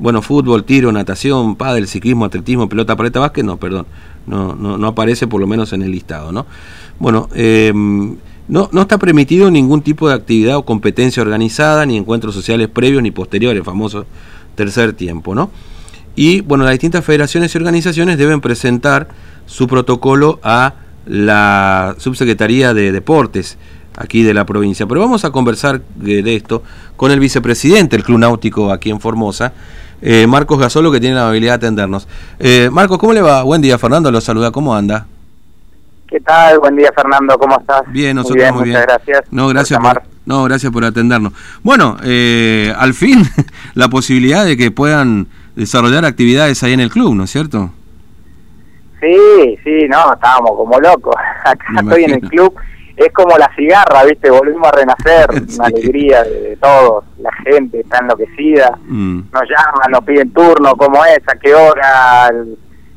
bueno, fútbol, tiro, natación, pádel, ciclismo, atletismo, pelota, paleta, básquet, no, perdón, no, no, no aparece por lo menos en el listado, ¿no? Bueno, eh, no, no está permitido ningún tipo de actividad o competencia organizada, ni encuentros sociales previos ni posteriores, famoso tercer tiempo, ¿no? Y bueno, las distintas federaciones y organizaciones deben presentar su protocolo a la Subsecretaría de Deportes aquí de la provincia. Pero vamos a conversar de, esto con el vicepresidente del Club Náutico aquí en Formosa, eh, Marcos Gasolo, que tiene la amabilidad de atendernos. Eh, Marcos, ¿cómo le va? Buen día, Fernando, lo saluda, ¿cómo anda? ¿Qué tal? Buen día, Fernando, ¿cómo estás? Bien, nosotros muy bien. Muchas gracias. No, gracias por, no, gracias por atendernos. Bueno, eh, al fin, la posibilidad de que puedan desarrollar actividades ahí en el club, ¿no es cierto? Sí, sí, no, estábamos como locos. Acá estoy en el club es como la cigarra, ¿viste? Volvimos a renacer, una alegría de, todos, la gente está enloquecida, mm. nos llaman, nos piden turno, cómo es, a qué hora,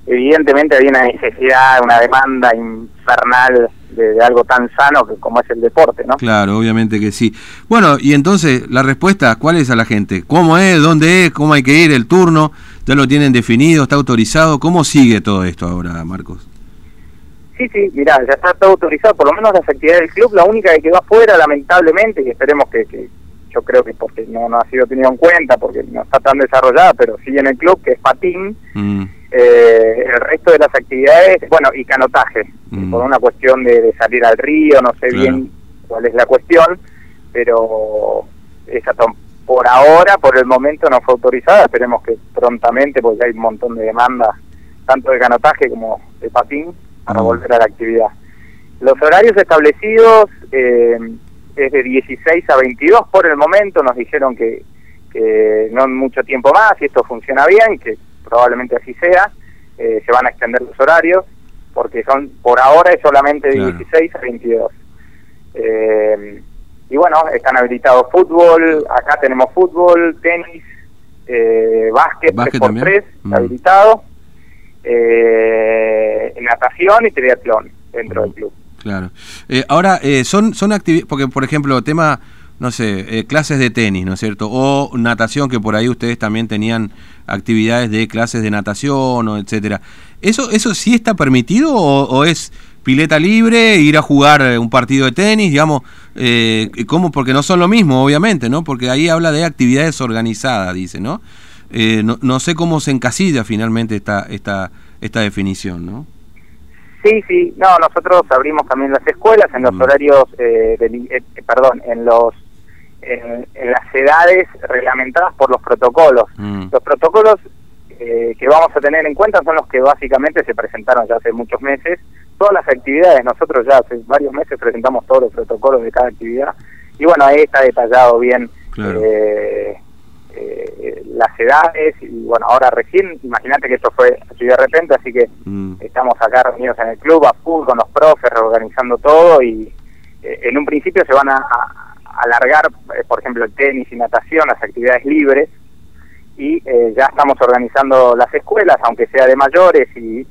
evidentemente hay una necesidad, una demanda infernal de, algo tan sano que como es el deporte, ¿no? Claro, obviamente que sí. Bueno, y entonces, la respuesta, ¿cuál es a la gente? ¿Cómo es? ¿Dónde es? ¿Cómo hay que ir? ¿El turno? ¿Ya lo tienen definido? ¿Está autorizado? ¿Cómo sigue todo esto ahora, Marcos? Sí, sí, mirá, ya está todo autorizado, por lo menos las actividades del club, la única que quedó afuera, lamentablemente, y esperemos que, que yo creo que porque no, no ha sido tenido en cuenta, porque no está tan desarrollada, pero sí en el club, que es patín, mm. eh, el resto de las actividades, bueno, y canotaje, mm. por una cuestión de, salir al río, no sé bien cuál es la cuestión, pero esa por ahora, por el momento no fue autorizada, esperemos que prontamente, porque hay un montón de demandas, tanto de canotaje como de patín, para mm. volver a la actividad. Los horarios establecidos eh, es de 16 a 22 por el momento, nos dijeron que, que no mucho tiempo más, y esto funciona bien, que probablemente así sea, eh, se van a extender los horarios, porque son por ahora es solamente de 16 a 22. Eh, y bueno, están habilitados fútbol, acá tenemos fútbol, tenis, eh, básquet, 3x3 mm. habilitado eh, natación y triatlón dentro del club. Claro. Eh, ahora, eh, son, son actividades, porque por ejemplo, tema, no sé, eh, clases de tenis, ¿no es cierto? O natación, que por ahí ustedes también tenían actividades de clases de natación, o etcétera. ¿Eso, ¿Eso sí está permitido o, es pileta libre, ir a jugar un partido de tenis, digamos, eh, ¿cómo? Porque no son lo mismo, obviamente, ¿no? Porque ahí habla de actividades organizadas, dice, ¿no? Eh, no, no, sé cómo se encasilla finalmente esta, esta, esta definición, ¿no? Sí, sí, no, nosotros abrimos también las escuelas en los mm. horarios, eh, eh, perdón, en los en, las edades reglamentadas por los protocolos. Mm. Los protocolos que vamos a tener en cuenta son los que básicamente se presentaron ya hace muchos meses. Todas las actividades, nosotros ya hace varios meses presentamos todos los protocolos de cada actividad y bueno, ahí está detallado bien eh, las edades y bueno, ahora recién, imagínate que esto fue así de repente, así que mm. estamos acá reunidos en el club a full con los profes, organizando todo y eh, en un principio se van a, alargar, eh, por ejemplo, el tenis y natación, las actividades libres y eh, ya estamos organizando las escuelas, aunque sea de mayores y,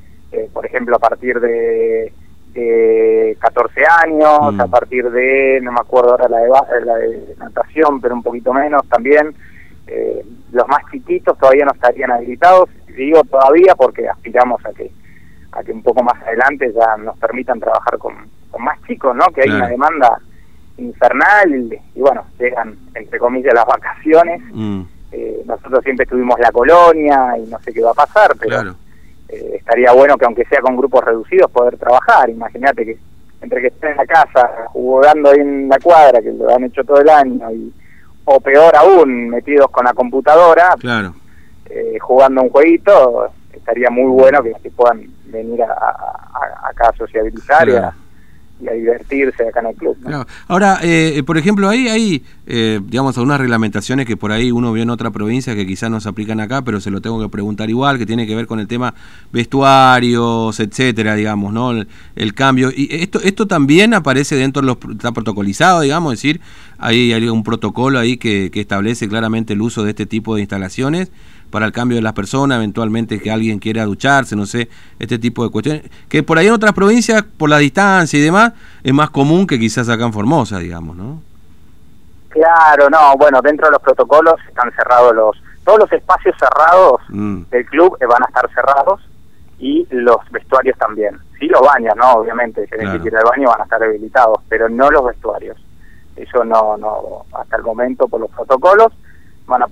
por ejemplo, a partir de, de 14 años, mm. a partir de, no me acuerdo ahora la de, la de natación, pero un poquito menos también, eh, los más chiquitos todavía no estarían habilitados, digo todavía porque aspiramos a que a que un poco más adelante ya nos permitan trabajar con, más chicos, ¿no? Que hay una demanda infernal y bueno, llegan entre comillas las vacaciones. Mm. Eh, nosotros siempre estuvimos la colonia y no sé qué va a pasar, pero eh, estaría bueno que aunque sea con grupos reducidos poder trabajar. Imagínate que entre que estén en la casa jugando ahí en la cuadra, que lo han hecho todo el año, y o peor aún, metidos con la computadora, claro. eh, jugando un jueguito, estaría muy bueno que, puedan venir a, acá a sociabilizar y, a, divertirse acá en el club. Ahora, eh, por ejemplo, ahí hay, eh, digamos, algunas reglamentaciones que por ahí uno vio en otra provincia que quizás no se aplican acá, pero se lo tengo que preguntar igual, que tiene que ver con el tema vestuarios, etcétera, digamos, ¿no? El, cambio. Y esto, esto también aparece dentro de los, está protocolizado, digamos, es decir, hay, hay un protocolo ahí que establece claramente el uso de este tipo de instalaciones para el cambio de las personas, eventualmente que alguien quiera ducharse, no sé, este tipo de cuestiones, que por ahí en otras provincias, por la distancia y demás, es más común que quizás acá en Formosa, digamos, ¿no? Claro, no, bueno, dentro de los protocolos están cerrados los todos los espacios cerrados mm. del club van a estar cerrados y los vestuarios también. Sí, los baños, ¿no? Obviamente, si claro. que ir al baño van a estar habilitados, pero no los vestuarios. Eso no, no, hasta el momento por los protocolos van a,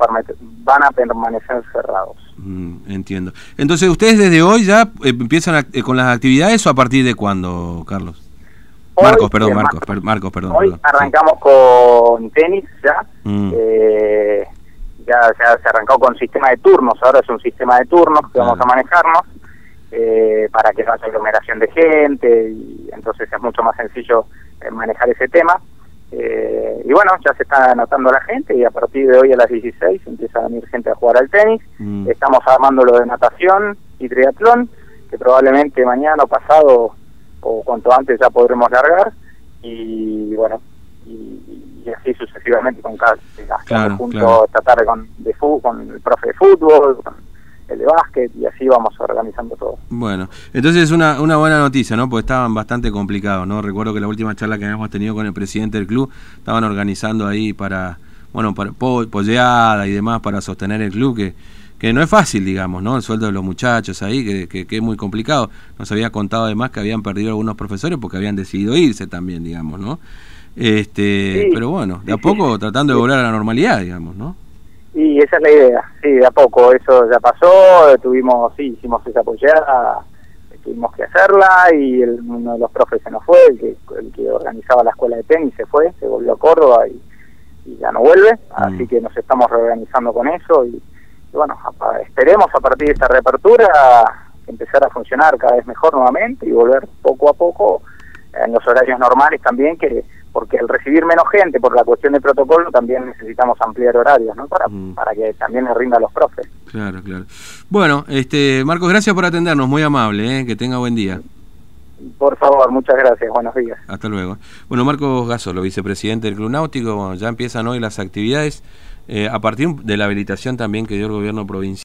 van a permanecer cerrados. Mm, entiendo. Entonces, ¿ustedes desde hoy ya eh, empiezan eh, con las actividades o a partir de cuándo, Carlos? Marcos, perdón, Marcos, Marcos, perdón. Hoy arrancamos con tenis ya. Mm. Eh, ya, se arrancó con sistema de turnos, ahora es un sistema de turnos que vamos a manejarnos eh, para que no haya aglomeración de gente y entonces es mucho más sencillo eh, manejar ese tema. Eh, y bueno, ya se está anotando la gente y a partir de hoy a las 16 empieza a venir gente a jugar al tenis. Mm. Estamos armando lo de natación y triatlón, que probablemente mañana o pasado o cuanto antes ya podremos largar. Y bueno, y, así sucesivamente con cada claro, junto esta tarde con, de con el profe de fútbol, con el de básquet y así vamos organizando todo. Bueno, entonces es una, una buena noticia, ¿no? Porque estaban bastante complicados, ¿no? Recuerdo que la última charla que habíamos tenido con el presidente del club, estaban organizando ahí para, bueno, para polleada y demás para sostener el club, que, que no es fácil, digamos, ¿no? El sueldo de los muchachos ahí, que, que, es muy complicado. Nos había contado además que habían perdido algunos profesores porque habían decidido irse también, digamos, ¿no? Este, pero bueno, de a poco tratando de volver a la normalidad, digamos, ¿no? Y esa es la idea, sí, de a poco, eso ya pasó, tuvimos, sí, hicimos esa apoyada, tuvimos que hacerla y uno de los profes se nos fue, el que, el que organizaba la escuela de tenis se fue, se volvió a Córdoba y, ya no vuelve, así mm. que nos estamos reorganizando con eso y, bueno, esperemos a partir de esta reapertura empezar a funcionar cada vez mejor nuevamente y volver poco a poco en los horarios normales también que porque al recibir menos gente por la cuestión de protocolo también necesitamos ampliar horarios, ¿no? Para, mm. para que también le rinda a los profes. Claro, claro. Bueno, este Marcos, gracias por atendernos, muy amable, ¿eh? que tenga buen día. Por favor, muchas gracias, buenos días. Hasta luego. Bueno, Marcos Gasolo, vicepresidente del Club Náutico, ya empiezan hoy las actividades eh, a partir de la habilitación también que dio el gobierno provincial.